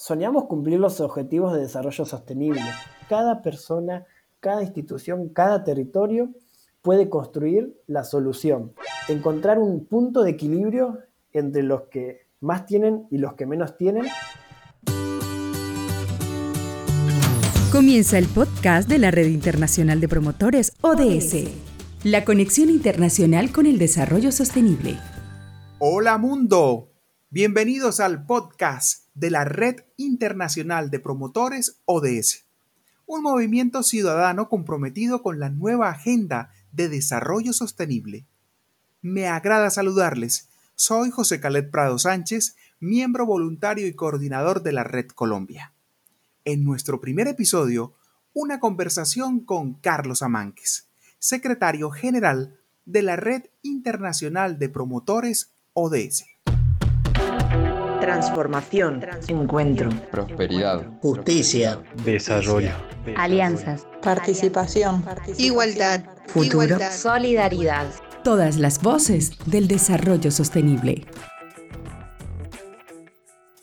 soñamos cumplir los objetivos de desarrollo sostenible. Cada persona, cada institución, cada territorio puede construir la solución, encontrar un punto de equilibrio entre los que más tienen y los que menos tienen. Comienza el podcast de la Red Internacional de Promotores ODS, la conexión internacional con el desarrollo sostenible. Hola mundo, bienvenidos al podcast de la Red Internacional de Promotores ODS, un movimiento ciudadano comprometido con la nueva agenda de desarrollo sostenible. Me agrada saludarles. Soy José Calet Prado Sánchez, miembro voluntario y coordinador de la Red Colombia. En nuestro primer episodio, una conversación con Carlos Amánquez, secretario general de la Red Internacional de Promotores ODS transformación, encuentro, prosperidad, justicia, desarrollo, alianzas, participación, igualdad, futuro, solidaridad. Todas las voces del desarrollo sostenible.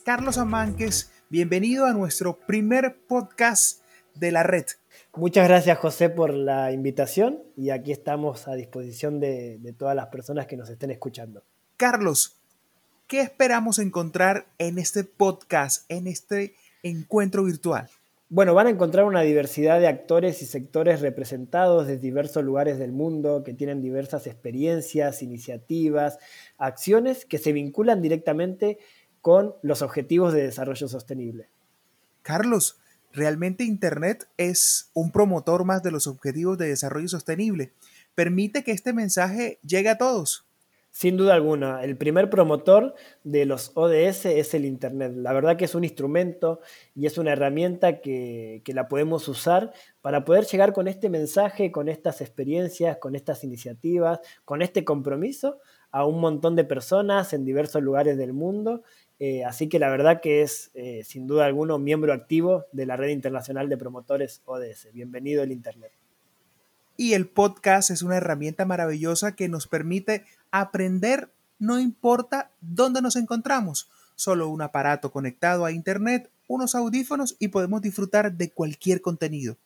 Carlos Amánquez, bienvenido a nuestro primer podcast de la red. Muchas gracias José por la invitación y aquí estamos a disposición de, de todas las personas que nos estén escuchando. Carlos, ¿Qué esperamos encontrar en este podcast, en este encuentro virtual? Bueno, van a encontrar una diversidad de actores y sectores representados de diversos lugares del mundo que tienen diversas experiencias, iniciativas, acciones que se vinculan directamente con los objetivos de desarrollo sostenible. Carlos, realmente Internet es un promotor más de los objetivos de desarrollo sostenible. Permite que este mensaje llegue a todos. Sin duda alguna, el primer promotor de los ODS es el Internet. La verdad que es un instrumento y es una herramienta que, la podemos usar para poder llegar con este mensaje, con estas experiencias, con estas iniciativas, con este compromiso a un montón de personas en diversos lugares del mundo. Eh, así que la verdad que es, eh, sin duda alguna, miembro activo de la Red Internacional de Promotores ODS. Bienvenido el Internet. Y el podcast es una herramienta maravillosa que nos permite aprender no importa dónde nos encontramos, solo un aparato conectado a Internet, unos audífonos y podemos disfrutar de cualquier contenido.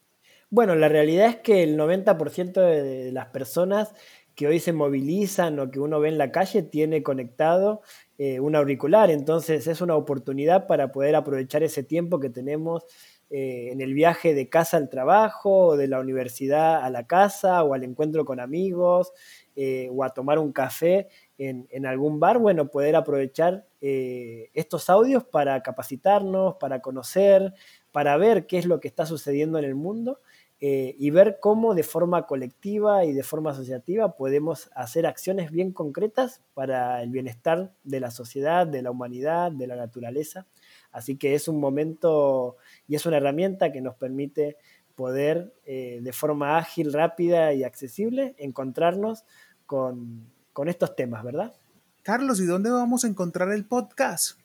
Bueno, la realidad es que el 90% de las personas que hoy se movilizan o que uno ve en la calle tiene conectado eh, un auricular, entonces es una oportunidad para poder aprovechar ese tiempo que tenemos eh, en el viaje de casa al trabajo, o de la universidad a la casa, o al encuentro con amigos, eh, o a tomar un café en, algún bar, bueno, poder aprovechar eh, estos audios para capacitarnos, para conocer, para ver qué es lo que está sucediendo en el mundo y ver cómo de forma colectiva y de forma asociativa podemos hacer acciones bien concretas para el bienestar de la sociedad, de la humanidad, de la naturaleza. Así que es un momento y es una herramienta que nos permite poder eh, de forma ágil, rápida y accesible encontrarnos con, con estos temas, ¿verdad? Carlos, ¿y dónde vamos a encontrar el podcast?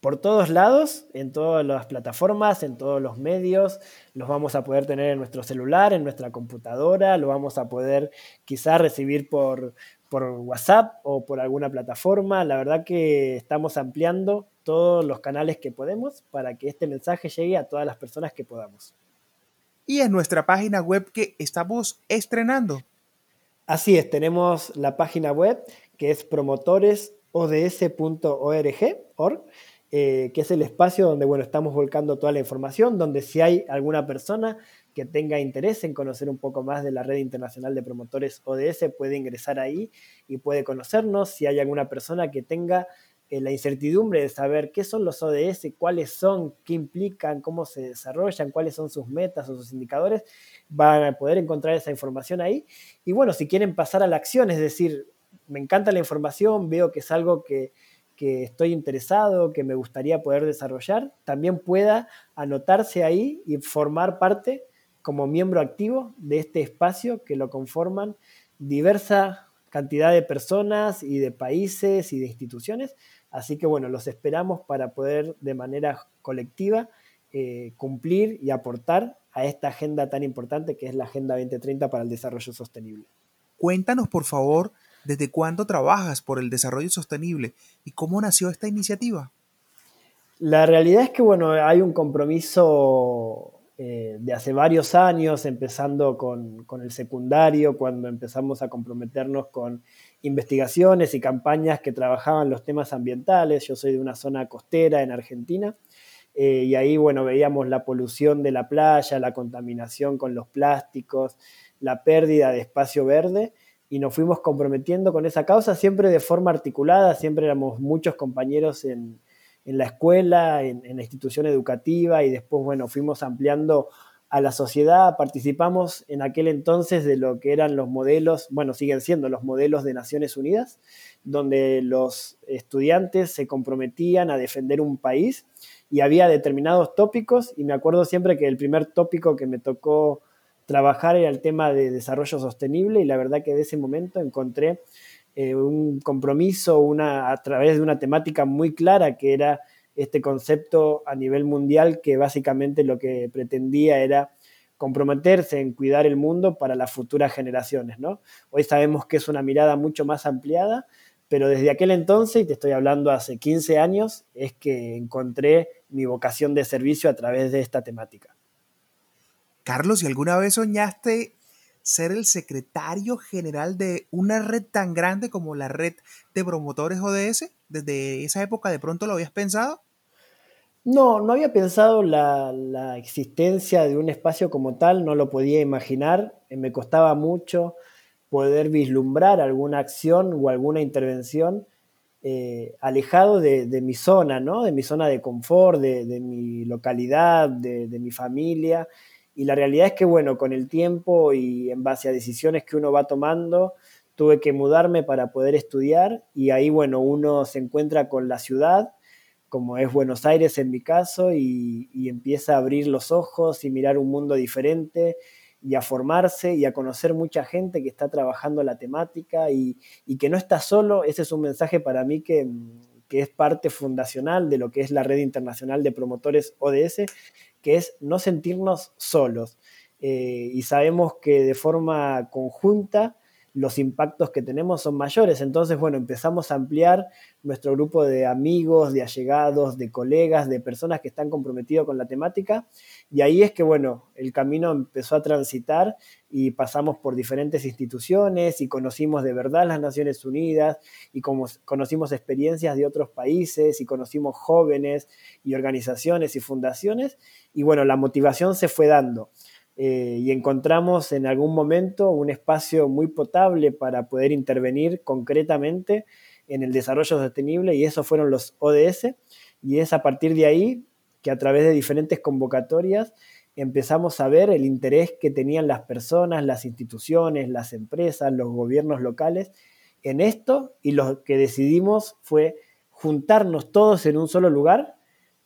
por todos lados, en todas las plataformas, en todos los medios. Los vamos a poder tener en nuestro celular, en nuestra computadora, lo vamos a poder quizás recibir por, por WhatsApp o por alguna plataforma. La verdad que estamos ampliando todos los canales que podemos para que este mensaje llegue a todas las personas que podamos. Y en nuestra página web que estamos estrenando. Así es, tenemos la página web que es promotoresods.org, eh, que es el espacio donde bueno, estamos volcando toda la información, donde si hay alguna persona que tenga interés en conocer un poco más de la red internacional de promotores ODS, puede ingresar ahí y puede conocernos. Si hay alguna persona que tenga eh, la incertidumbre de saber qué son los ODS, cuáles son, qué implican, cómo se desarrollan, cuáles son sus metas o sus indicadores, van a poder encontrar esa información ahí. Y bueno, si quieren pasar a la acción, es decir, me encanta la información, veo que es algo que, que estoy interesado, que me gustaría poder desarrollar, también pueda anotarse ahí y formar parte como miembro activo de este espacio que lo conforman diversa cantidad de personas y de países y de instituciones Así que bueno, los esperamos para poder de manera colectiva eh, cumplir y aportar a esta agenda tan importante que es la Agenda 2030 para el Desarrollo Sostenible. Cuéntanos, por favor, desde cuándo trabajas por el desarrollo sostenible y cómo nació esta iniciativa. La realidad es que, bueno, hay un compromiso eh, de hace varios años, empezando con, con, el secundario, cuando empezamos a comprometernos con investigaciones y campañas que trabajaban los temas ambientales. Yo soy de una zona costera en Argentina eh, y ahí, bueno, veíamos la polución de la playa, la contaminación con los plásticos, la pérdida de espacio verde y nos fuimos comprometiendo con esa causa siempre de forma articulada, siempre éramos muchos compañeros en, en la escuela, en, en, la institución educativa y después, bueno, fuimos ampliando a la sociedad, participamos en aquel entonces de lo que eran los modelos, bueno, siguen siendo los modelos de Naciones Unidas, donde los estudiantes se comprometían a defender un país y había determinados tópicos y me acuerdo siempre que el primer tópico que me tocó trabajar era el tema de desarrollo sostenible y la verdad que de ese momento encontré eh, un compromiso una, a través de una temática muy clara que era este concepto a nivel mundial que básicamente lo que pretendía era comprometerse en cuidar el mundo para las futuras generaciones. ¿no? Hoy sabemos que es una mirada mucho más ampliada, pero desde aquel entonces, y te estoy hablando hace 15 años, es que encontré mi vocación de servicio a través de esta temática. Carlos, ¿y alguna vez soñaste ser el secretario general de una red tan grande como la red de promotores ODS? ¿Desde esa época de pronto lo habías pensado? No, no había pensado la, la existencia de un espacio como tal, no lo podía imaginar, eh, me costaba mucho poder vislumbrar alguna acción o alguna intervención eh, alejado de, mi zona, ¿no? de mi zona de confort, de, de mi localidad, de, mi familia. Y la realidad es que, bueno, con el tiempo y en base a decisiones que uno va tomando, tuve que mudarme para poder estudiar y ahí, bueno, uno se encuentra con la ciudad, como es Buenos Aires en mi caso, y, empieza a abrir los ojos y mirar un mundo diferente y a formarse y a conocer mucha gente que está trabajando la temática y, que no está solo. Ese es un mensaje para mí que, que, es parte fundacional de lo que es la red internacional de promotores ODS, que es no sentirnos solos. Eh, y sabemos que de forma conjunta los impactos que tenemos son mayores. Entonces, bueno, empezamos a ampliar nuestro grupo de amigos, de allegados, de colegas, de personas que están comprometidos con la temática. Y ahí es que, bueno, el camino empezó a transitar y pasamos por diferentes instituciones y conocimos de verdad las Naciones Unidas y conocimos experiencias de otros países y conocimos jóvenes y organizaciones y fundaciones. Y bueno, la motivación se fue dando eh, y encontramos en algún momento un espacio muy potable para poder intervenir concretamente en el desarrollo sostenible y esos fueron los ODS y es a partir de ahí que a través de diferentes convocatorias empezamos a ver el interés que tenían las personas, las instituciones, las empresas, los gobiernos locales en esto y lo que decidimos fue juntarnos todos en un solo lugar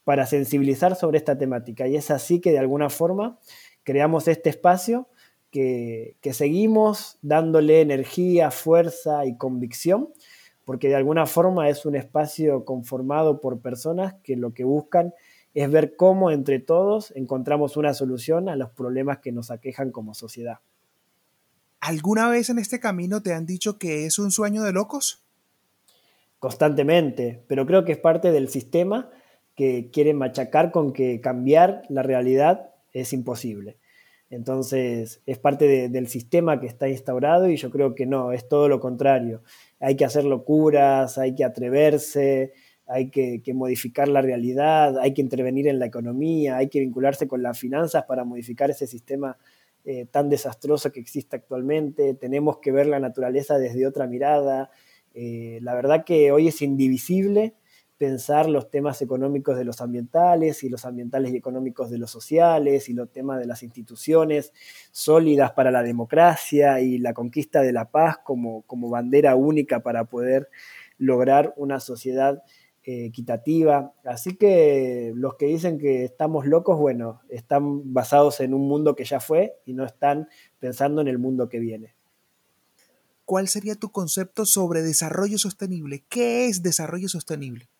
para sensibilizar sobre esta temática. Y es así que de alguna forma creamos este espacio que, que, seguimos dándole energía, fuerza y convicción, porque de alguna forma es un espacio conformado por personas que lo que buscan es ver cómo entre todos encontramos una solución a los problemas que nos aquejan como sociedad. ¿Alguna vez en este camino te han dicho que es un sueño de locos? Constantemente, pero creo que es parte del sistema que quiere machacar con que cambiar la realidad es imposible. Entonces, es parte de, del sistema que está instaurado y yo creo que no, es todo lo contrario. Hay que hacer locuras, hay que atreverse, hay que, que, modificar la realidad, hay que intervenir en la economía, hay que vincularse con las finanzas para modificar ese sistema eh, tan desastroso que existe actualmente. Tenemos que ver la naturaleza desde otra mirada. Eh, la verdad que hoy es indivisible pensar los temas económicos de los ambientales y los ambientales y económicos de los sociales y los temas de las instituciones sólidas para la democracia y la conquista de la paz como, como bandera única para poder lograr una sociedad eh, equitativa. Así que los que dicen que estamos locos, bueno, están basados en un mundo que ya fue y no están pensando en el mundo que viene. ¿Cuál sería tu concepto sobre desarrollo sostenible? ¿Qué es desarrollo sostenible?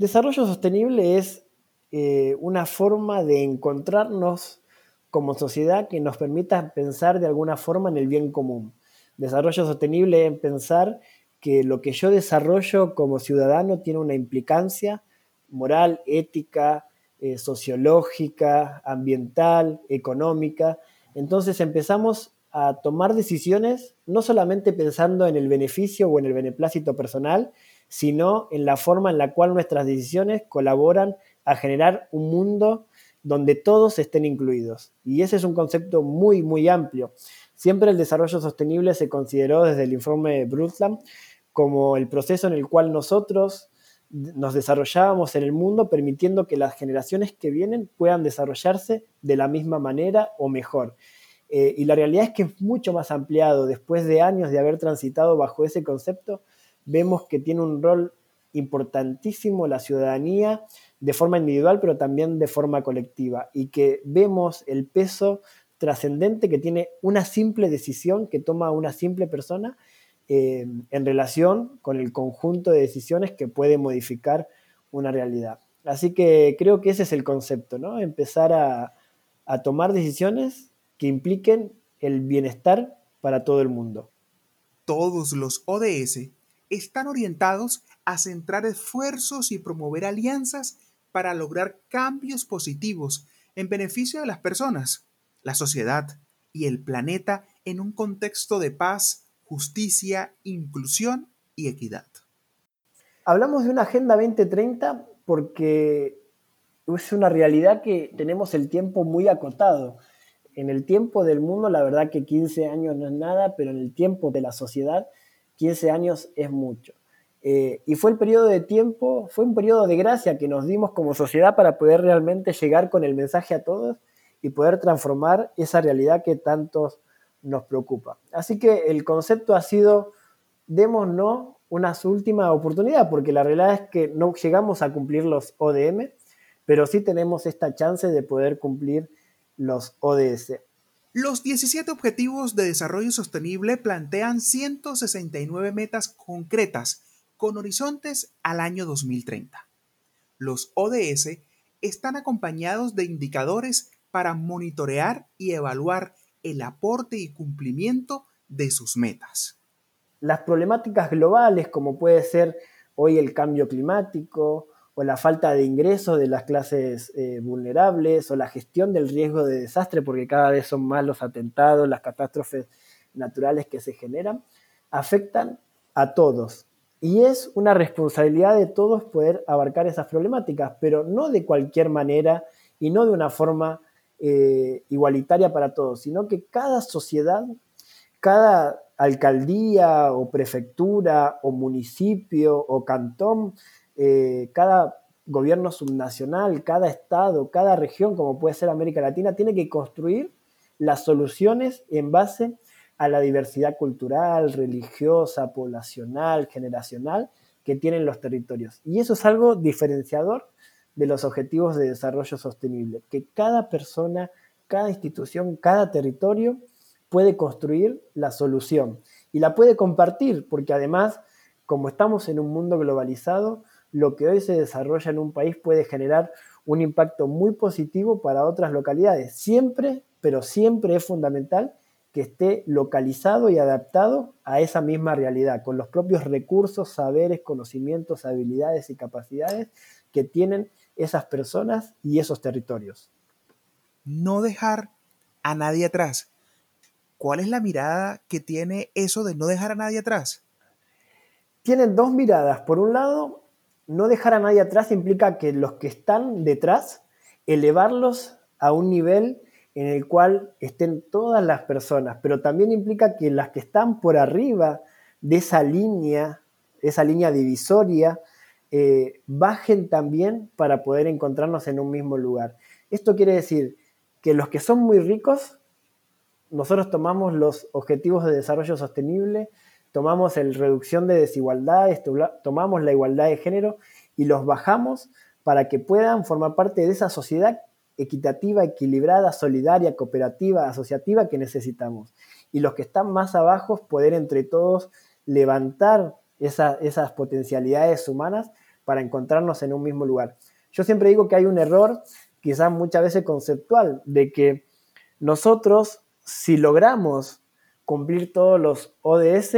Desarrollo sostenible es eh, una forma de encontrarnos como sociedad que nos permita pensar de alguna forma en el bien común. Desarrollo sostenible es pensar que lo que yo desarrollo como ciudadano tiene una implicancia moral, ética, eh, sociológica, ambiental, económica. Entonces empezamos a tomar decisiones no solamente pensando en el beneficio o en el beneplácito personal, sino en la forma en la cual nuestras decisiones colaboran a generar un mundo donde todos estén incluidos. Y ese es un concepto muy, muy amplio. Siempre el desarrollo sostenible se consideró desde el informe Brundtland como el proceso en el cual nosotros nos desarrollábamos en el mundo permitiendo que las generaciones que vienen puedan desarrollarse de la misma manera o mejor. Eh, y la realidad es que es mucho más ampliado. Después de años de haber transitado bajo ese concepto, vemos que tiene un rol importantísimo la ciudadanía de forma individual, pero también de forma colectiva, y que vemos el peso trascendente que tiene una simple decisión que toma una simple persona eh, en relación con el conjunto de decisiones que puede modificar una realidad. Así que creo que ese es el concepto, ¿no? Empezar a, a tomar decisiones que impliquen el bienestar para todo el mundo. Todos los ODS están orientados a centrar esfuerzos y promover alianzas para lograr cambios positivos en beneficio de las personas, la sociedad y el planeta en un contexto de paz, justicia, inclusión y equidad. Hablamos de una Agenda 2030 porque es una realidad que tenemos el tiempo muy acotado. En el tiempo del mundo, la verdad que 15 años no es nada, pero en el tiempo de la sociedad, 15 años es mucho. Eh, y fue el periodo de tiempo, fue un periodo de gracia que nos dimos como sociedad para poder realmente llegar con el mensaje a todos y poder transformar esa realidad que tantos nos preocupa. Así que el concepto ha sido, démonos una última oportunidad, porque la realidad es que no llegamos a cumplir los ODM, pero sí tenemos esta chance de poder cumplir los ODS. Los 17 Objetivos de Desarrollo Sostenible plantean 169 metas concretas con horizontes al año 2030. Los ODS están acompañados de indicadores para monitorear y evaluar el aporte y cumplimiento de sus metas. Las problemáticas globales, como puede ser hoy el cambio climático o la falta de ingresos de las clases eh, vulnerables o la gestión del riesgo de desastre, porque cada vez son más los atentados, las catástrofes naturales que se generan, afectan a todos, y es una responsabilidad de todos poder abarcar esas problemáticas, pero no de cualquier manera y no de una forma eh, igualitaria para todos, sino que cada sociedad, cada alcaldía o prefectura o municipio o cantón, eh, cada gobierno subnacional, cada estado, cada región, como puede ser América Latina, tiene que construir las soluciones en base a la diversidad cultural, religiosa, poblacional, generacional que tienen los territorios. Y eso es algo diferenciador de los objetivos de desarrollo sostenible, que cada persona, cada institución, cada territorio puede construir la solución y la puede compartir, porque además, como estamos en un mundo globalizado, lo que hoy se desarrolla en un país puede generar un impacto muy positivo para otras localidades. Siempre, pero siempre es fundamental que esté localizado y adaptado a esa misma realidad, con los propios recursos, saberes, conocimientos, habilidades y capacidades que tienen esas personas y esos territorios. No dejar a nadie atrás. ¿Cuál es la mirada que tiene eso de no dejar a nadie atrás? Tienen dos miradas. Por un lado, no dejar a nadie atrás implica que los que están detrás, elevarlos a un nivel en el cual estén todas las personas, pero también implica que las que están por arriba de esa línea, esa línea divisoria, eh, bajen también para poder encontrarnos en un mismo lugar. Esto quiere decir que los que son muy ricos, nosotros tomamos los objetivos de desarrollo sostenible, tomamos la reducción de desigualdades, tomamos la igualdad de género y los bajamos para que puedan formar parte de esa sociedad equitativa, equilibrada, solidaria, cooperativa, asociativa que necesitamos. Y los que están más abajo, poder entre todos levantar esas potencialidades humanas para encontrarnos en un mismo lugar. Yo siempre digo que hay un error, quizás muchas veces conceptual, de que nosotros, si logramos cumplir todos los ODS,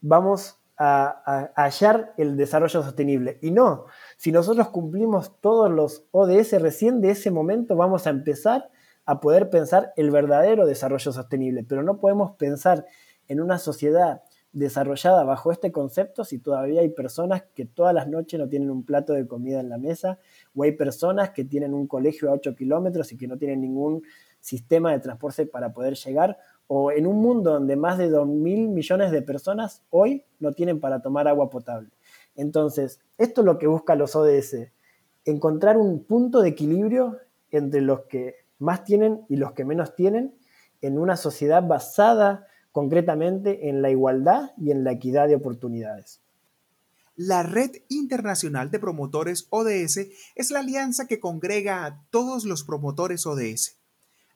vamos a, hallar el desarrollo sostenible. Y no, si nosotros cumplimos todos los ODS, recién de ese momento vamos a empezar a poder pensar el verdadero desarrollo sostenible. Pero no podemos pensar en una sociedad desarrollada bajo este concepto si todavía hay personas que todas las noches no tienen un plato de comida en la mesa, o hay personas que tienen un colegio a 8 kilómetros y que no tienen ningún sistema de transporte para poder llegar, o en un mundo donde más de 2 mil millones de personas hoy no tienen para tomar agua potable. Entonces, esto es lo que buscan los ODS, encontrar un punto de equilibrio entre los que más tienen y los que menos tienen en una sociedad basada concretamente en la igualdad y en la equidad de oportunidades. La Red Internacional de Promotores ODS es la alianza que congrega a todos los promotores ODS,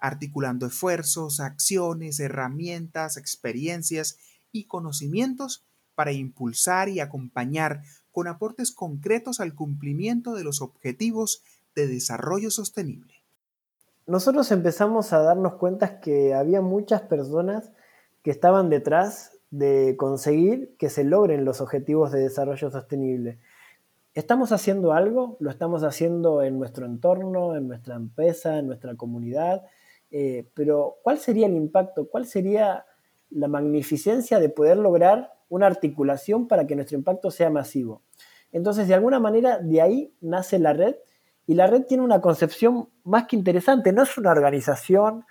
articulando esfuerzos, acciones, herramientas, experiencias y conocimientos para impulsar y acompañar con aportes concretos al cumplimiento de los objetivos de desarrollo sostenible. Nosotros empezamos a darnos cuenta que había muchas personas que estaban detrás de conseguir que se logren los objetivos de desarrollo sostenible. ¿Estamos haciendo algo? ¿Lo estamos haciendo en nuestro entorno, en nuestra empresa, en nuestra comunidad? Eh, pero ¿cuál sería el impacto? ¿Cuál sería la magnificencia de poder lograr una articulación para que nuestro impacto sea masivo? Entonces, de alguna manera, de ahí nace la red y la red tiene una concepción más que interesante. No es una organización,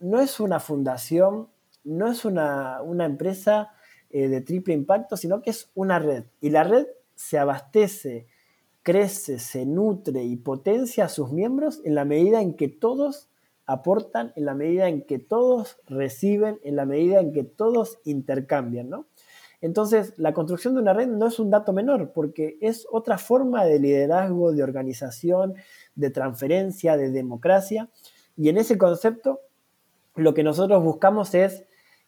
no es una fundación, no es una, empresa eh, de triple impacto, sino que es una red. Y la red se abastece, crece, se nutre y potencia a sus miembros en la medida en que todos aportan, en la medida en que todos reciben, en la medida en que todos intercambian, Entonces, la construcción de una red no es un dato menor, porque es otra forma de liderazgo, de organización, de transferencia, de democracia. Y en ese concepto, lo que nosotros buscamos es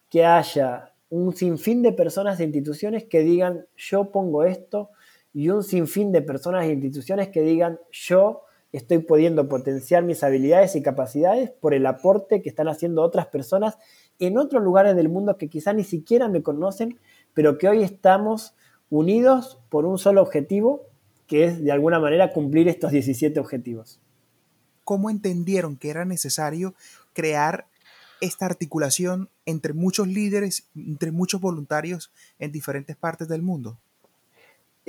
que haya un sinfín de personas e instituciones que digan yo pongo esto y un sinfín de personas e instituciones que digan yo estoy pudiendo potenciar mis habilidades y capacidades por el aporte que están haciendo otras personas en otros lugares del mundo que quizá ni siquiera me conocen, pero que hoy estamos unidos por un solo objetivo, que es de alguna manera cumplir estos 17 objetivos. ¿Cómo entendieron que era necesario crear esta articulación entre muchos líderes, entre muchos voluntarios en diferentes partes del mundo?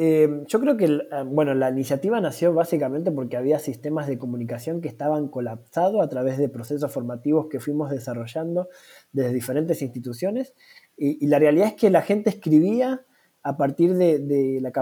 Eh, yo creo que eh, bueno, la iniciativa nació básicamente porque había sistemas de comunicación que estaban colapsados a través de procesos formativos que fuimos desarrollando desde diferentes instituciones y, la realidad es que la gente escribía a partir de, la,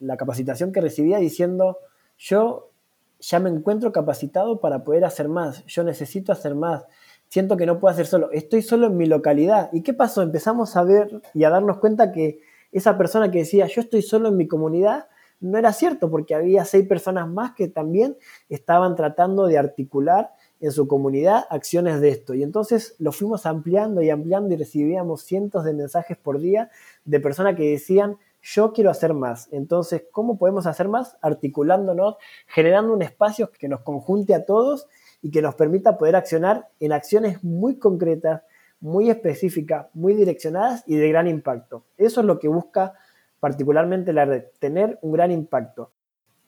la capacitación que recibía diciendo yo ya me encuentro capacitado para poder hacer más, yo necesito hacer más, siento que no puedo hacer solo, estoy solo en mi localidad. ¿Y qué pasó? Empezamos a ver y a darnos cuenta que esa persona que decía yo estoy solo en mi comunidad no era cierto, porque había seis personas más que también estaban tratando de articular en su comunidad acciones de esto. Y entonces lo fuimos ampliando y ampliando y recibíamos cientos de mensajes por día de personas que decían, yo quiero hacer más. Entonces, ¿cómo podemos hacer más? Articulándonos, generando un espacio que nos conjunte a todos y que nos permita poder accionar en acciones muy concretas, muy específicas, muy direccionadas y de gran impacto. Eso es lo que busca particularmente la red, tener un gran impacto.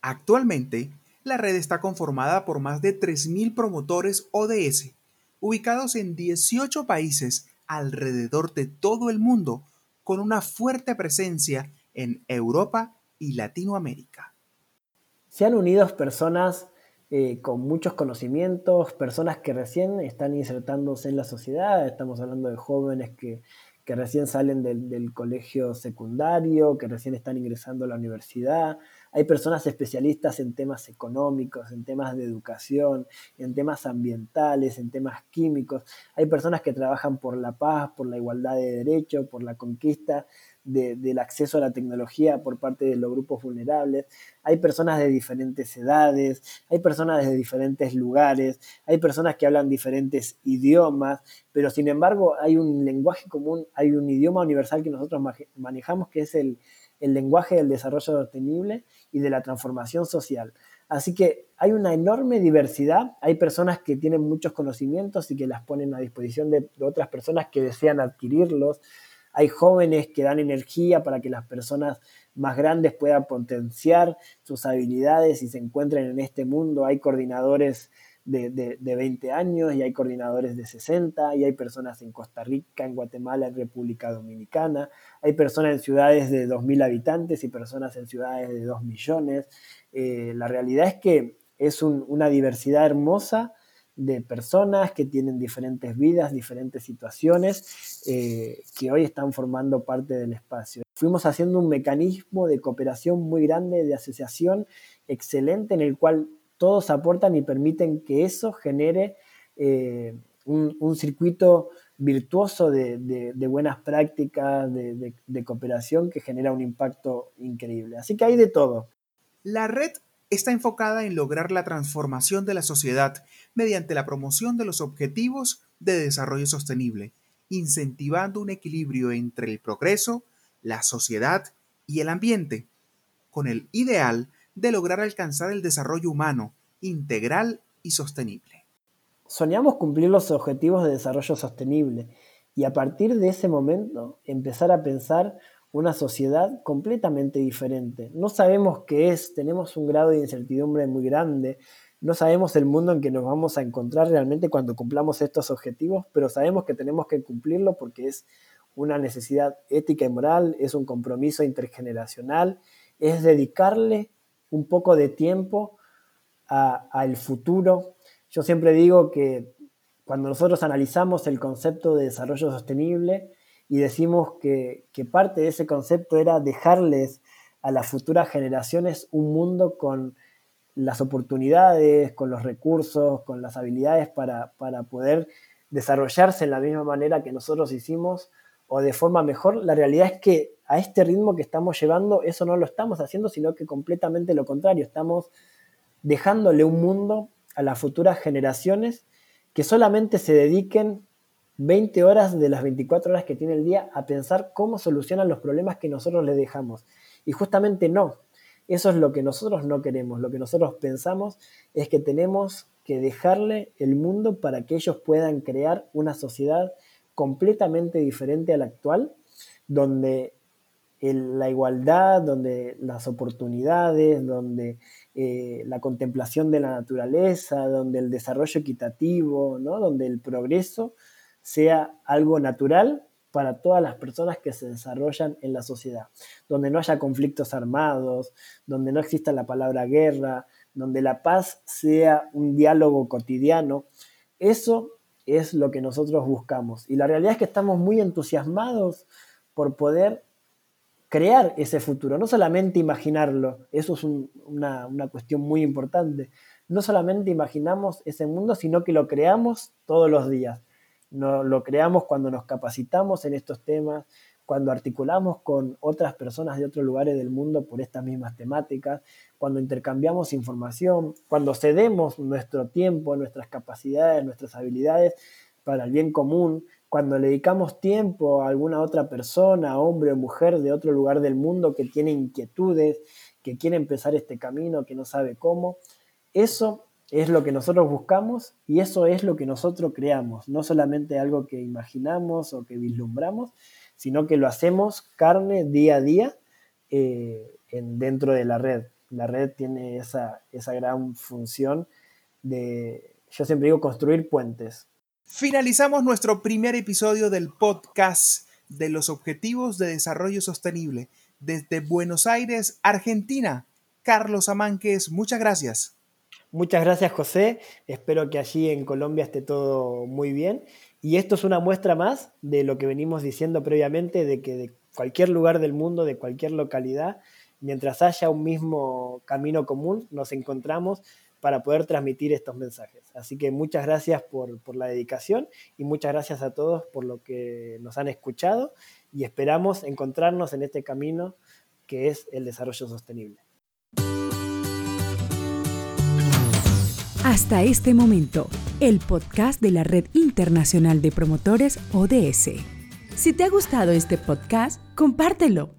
Actualmente, la red está conformada por más de 3.000 promotores ODS, ubicados en 18 países alrededor de todo el mundo, con una fuerte presencia en Europa y Latinoamérica. Se han unido personas eh, con muchos conocimientos, personas que recién están insertándose en la sociedad, estamos hablando de jóvenes que, recién salen del, del, colegio secundario, que recién están ingresando a la universidad, hay personas especialistas en temas económicos, en temas de educación, en temas ambientales, en temas químicos, hay personas que trabajan por la paz, por la igualdad de derechos, por la conquista del acceso a la tecnología por parte de los grupos vulnerables. Hay personas de diferentes edades, hay personas de diferentes lugares, hay personas que hablan diferentes idiomas, pero sin embargo hay un lenguaje común, hay un idioma universal que nosotros manejamos que es el, el lenguaje del desarrollo sostenible y de la transformación social. Así que hay una enorme diversidad, hay personas que tienen muchos conocimientos y que las ponen a disposición de otras personas que desean adquirirlos, hay jóvenes que dan energía para que las personas más grandes puedan potenciar sus habilidades y se encuentren en este mundo, hay coordinadores de, de, 20 años y hay coordinadores de 60 y hay personas en Costa Rica, en Guatemala, en República Dominicana, hay personas en ciudades de 2.000 habitantes y personas en ciudades de 2 millones. Eh, la realidad es que es una diversidad hermosa de personas que tienen diferentes vidas, diferentes situaciones, eh, que hoy están formando parte del espacio. Fuimos haciendo un mecanismo de cooperación muy grande, de asociación excelente, en el cual todos aportan y permiten que eso genere eh, un, circuito virtuoso de, buenas prácticas, de, de cooperación que genera un impacto increíble. Así que hay de todo. La red está enfocada en lograr la transformación de la sociedad mediante la promoción de los objetivos de desarrollo sostenible, incentivando un equilibrio entre el progreso, la sociedad y el ambiente, con el ideal de lograr alcanzar el desarrollo humano, integral y sostenible. Soñamos cumplir los objetivos de desarrollo sostenible y a partir de ese momento empezar a pensar una sociedad completamente diferente. No sabemos qué es, tenemos un grado de incertidumbre muy grande, no sabemos el mundo en que nos vamos a encontrar realmente cuando cumplamos estos objetivos, pero sabemos que tenemos que cumplirlo porque es una necesidad ética y moral, es un compromiso intergeneracional, es dedicarle un poco de tiempo al futuro. Yo siempre digo que cuando nosotros analizamos el concepto de desarrollo sostenible, y decimos que, parte de ese concepto era dejarles a las futuras generaciones un mundo con las oportunidades, con los recursos, con las habilidades para, para poder desarrollarse en la misma manera que nosotros hicimos o de forma mejor, la realidad es que a este ritmo que estamos llevando, eso no lo estamos haciendo, sino que completamente lo contrario, estamos dejándole un mundo a las futuras generaciones que solamente se dediquen 20 horas de las 24 horas que tiene el día a pensar cómo solucionan los problemas que nosotros le dejamos. Y justamente no, eso es lo que nosotros no queremos. Lo que nosotros pensamos es que tenemos que dejarle el mundo para que ellos puedan crear una sociedad completamente diferente a la actual, donde la igualdad, donde las oportunidades, donde eh, la contemplación de la naturaleza, donde el desarrollo equitativo, ¿no? donde el progreso sea algo natural para todas las personas que se desarrollan en la sociedad, donde no haya conflictos armados, donde no exista la palabra guerra, donde la paz sea un diálogo cotidiano. Eso es lo que nosotros buscamos. Y la realidad es que estamos muy entusiasmados por poder crear ese futuro, no solamente imaginarlo, eso es una, una cuestión muy importante, no solamente imaginamos ese mundo, sino que lo creamos todos los días. No, lo creamos cuando nos capacitamos en estos temas, cuando articulamos con otras personas de otros lugares del mundo por estas mismas temáticas, cuando intercambiamos información, cuando cedemos nuestro tiempo, nuestras capacidades, nuestras habilidades para el bien común, cuando le dedicamos tiempo a alguna otra persona, hombre o mujer de otro lugar del mundo que tiene inquietudes, que quiere empezar este camino, que no sabe cómo, eso es lo que nosotros buscamos y eso es lo que nosotros creamos, no solamente algo que imaginamos o que vislumbramos, sino que lo hacemos carne día a día eh, en, dentro de la red. La red tiene esa, esa gran función de, yo siempre digo, construir puentes. Finalizamos nuestro primer episodio del podcast de los Objetivos de Desarrollo Sostenible desde Buenos Aires, Argentina. Carlos Amánquez, muchas gracias. Muchas gracias José, espero que allí en Colombia esté todo muy bien. Y esto es una muestra más de lo que venimos diciendo previamente, de que de cualquier lugar del mundo, de cualquier localidad, mientras haya un mismo camino común, nos encontramos para poder transmitir estos mensajes. Así que muchas gracias por, por la dedicación y muchas gracias a todos por lo que nos han escuchado y esperamos encontrarnos en este camino que es el desarrollo sostenible. Hasta este momento, el podcast de la Red Internacional de Promotores ODS. Si te ha gustado este podcast, compártelo